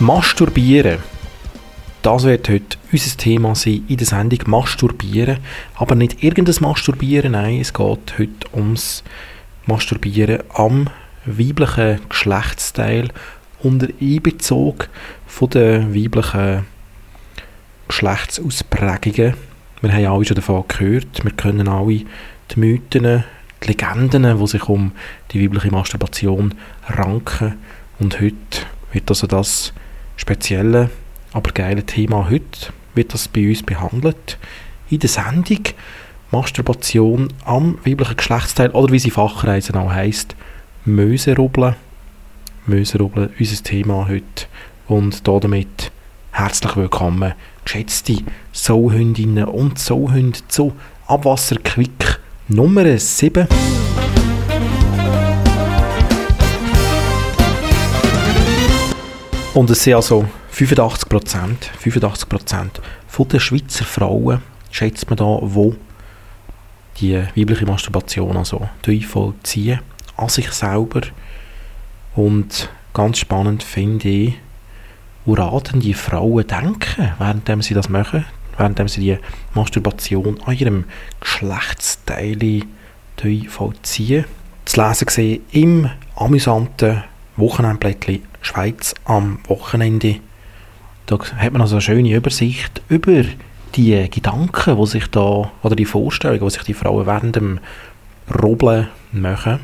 Masturbieren. Das wird heute unser Thema sein in der Sendung Masturbieren. Aber nicht irgendein Masturbieren, nein, es geht heute ums Masturbieren am weiblichen Geschlechtsteil unter Einbezug von den weiblichen Geschlechtsausprägungen. Wir haben alle schon davon gehört, wir können alle die Mythen, die Legenden, die sich um die weibliche Masturbation ranken. Und heute wird also das spezielle, aber geile Thema heute wird das bei uns behandelt. In der Sendung Masturbation am weiblichen Geschlechtsteil oder wie sie Fachreisen auch heisst, Möserubbeln. Möserubbeln, unser Thema heute. Und damit herzlich willkommen, geschätzte Sauhündinnen und Sauhunde zu Abwasserquick Nummer 7. Und es sind also 85 Prozent, 85 Prozent der Schweizer Frauen, schätzt man da, wo die weibliche Masturbation also vollziehen, an sich selber. Und ganz spannend finde ich, woran die Frauen denken, während sie das machen, während sie die Masturbation an ihrem Geschlechtsteil vollziehen. Zu lesen gesehen im amüsanten Wochenendblättchen Schweiz am Wochenende. Da hat man also eine schöne Übersicht über die Gedanken, die sich da, oder die Vorstellungen, die sich die Frauen während dem Robeln machen.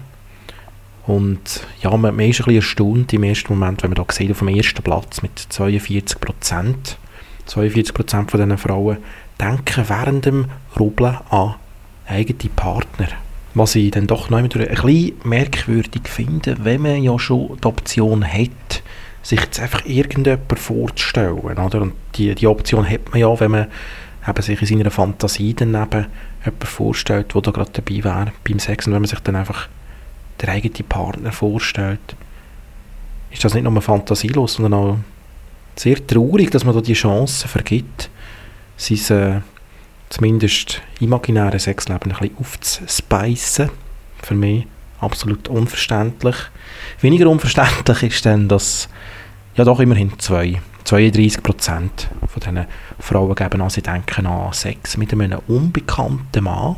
Und ja, man, ist ein bisschen erstaunt im ersten Moment, wenn man da sieht, auf dem ersten Platz mit 42 Prozent, 42 Prozent von diesen Frauen denken während dem Robeln an eigene Partner. Was ich dann doch noch ein bisschen merkwürdig finde, wenn man ja schon die Option hat, sich jetzt einfach irgendjemand vorzustellen. Oder? Und die, die Option hat man ja, wenn man eben sich in seiner Fantasie daneben jemanden vorstellt, der da gerade dabei wäre beim Sex. Und wenn man sich dann einfach der eigene Partner vorstellt, ist das nicht nur fantasielos, sondern auch sehr traurig, dass man da die Chance vergibt, sein äh, zumindest imaginäre Sexleben ein bisschen aufzuspicen. Für mich absolut unverständlich. Weniger unverständlich ist dann, dass ja doch immerhin zwei, 32 Prozent von diesen Frauen geben an, sie denken an Sex mit einem unbekannten Mann.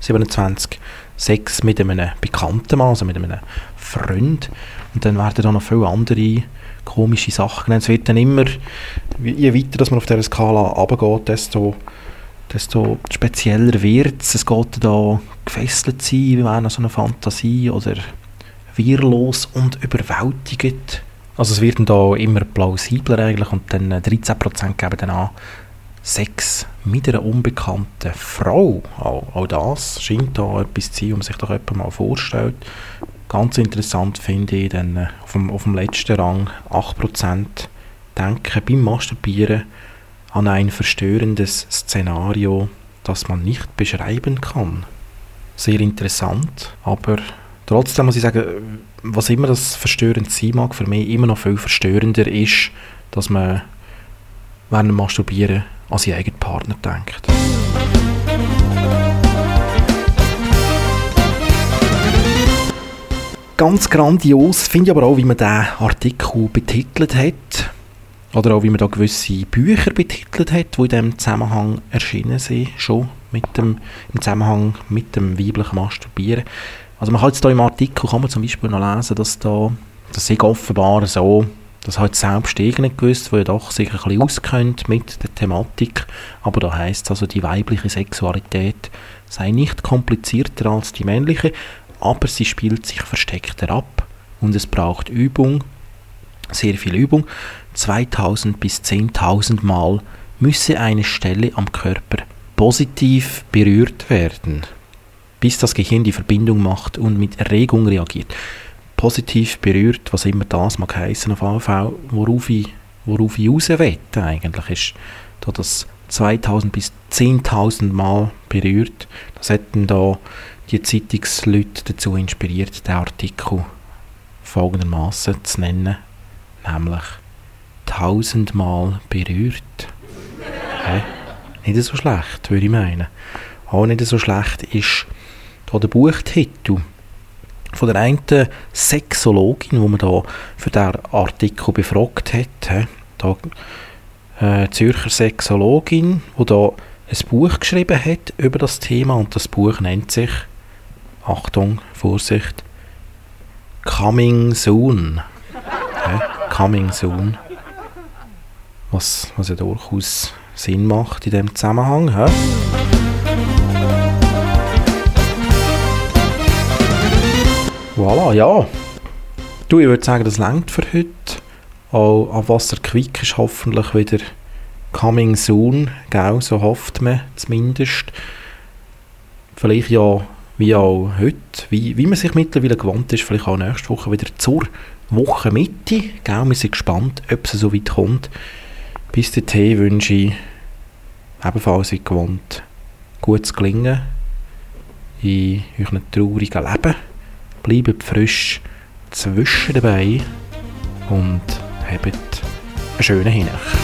27 Sex mit einem bekannten Mann, also mit einem Freund. Und dann werden da noch viele andere komische Sachen. Es wird dann immer, je weiter dass man auf dieser Skala runtergeht, desto desto spezieller wird es. Es geht da gefesselt sein, wie wäre so eine Fantasie oder wehrlos und überwältigend. Also es wird da immer plausibler eigentlich und dann 13% äh, geben dann an Sex mit einer unbekannten Frau. Auch, auch das scheint da etwas zu sein, um sich doch jemand mal vorstellt. Ganz interessant finde ich dann äh, auf dem, auf dem letzten Rang 8% denken beim Masturbieren an ein verstörendes Szenario, das man nicht beschreiben kann. Sehr interessant, aber trotzdem muss ich sagen, was immer das verstörend sein mag, für mich immer noch viel verstörender ist, dass man während dem Masturbieren an seinen eigenen Partner denkt. Ganz grandios finde ich aber auch, wie man diesen Artikel betitelt hat. Oder auch, wie man da gewisse Bücher betitelt hat, die in diesem Zusammenhang erschienen sind, schon mit dem, im Zusammenhang mit dem weiblichen Masturbieren. Also man kann jetzt da im Artikel kann man zum Beispiel noch lesen, dass da, das ist offenbar so, das hat selbst ich nicht gewusst, wo ja doch sich ein bisschen auskennt mit der Thematik, aber da heißt also, die weibliche Sexualität sei nicht komplizierter als die männliche, aber sie spielt sich versteckter ab und es braucht Übung, sehr viel Übung, 2000 bis 10.000 Mal müsse eine Stelle am Körper positiv berührt werden, bis das Gehirn die Verbindung macht und mit Erregung reagiert. Positiv berührt, was immer das mag heißen auf AV, worauf ich, worauf ich raus wette, eigentlich ist da das 2000 bis 10.000 Mal berührt. Das hätten da die Zeitungsleute dazu inspiriert, den Artikel folgendermaßen zu nennen, nämlich tausendmal berührt. Hä? Nicht so schlecht, würde ich meinen. Auch nicht so schlecht ist da der Buchtitel von der einen Sexologin, die man da für diesen Artikel befragt hat. Da, äh, Zürcher Sexologin, die da ein Buch geschrieben hat über das Thema und das Buch nennt sich, Achtung, Vorsicht, Coming Soon. Coming Soon. Was, was ja durchaus Sinn macht in dem Zusammenhang. Ja. Voilà, ja. Du, ich würde sagen, das längt für heute. Auch an Wasser Quick ist hoffentlich wieder coming soon, gell? so hofft man zumindest. Vielleicht ja, wie auch heute, wie, wie man sich mittlerweile gewohnt ist, vielleicht auch nächste Woche wieder zur Wochenmitte. Gell? Wir sind gespannt, ob es so weit kommt. Bis dahin wünsche ich ebenfalls wie gewohnt gutes Gelingen. In eurem traurigen Leben. Bleibt frisch zwischen dabei und habt einen schönen Hinach.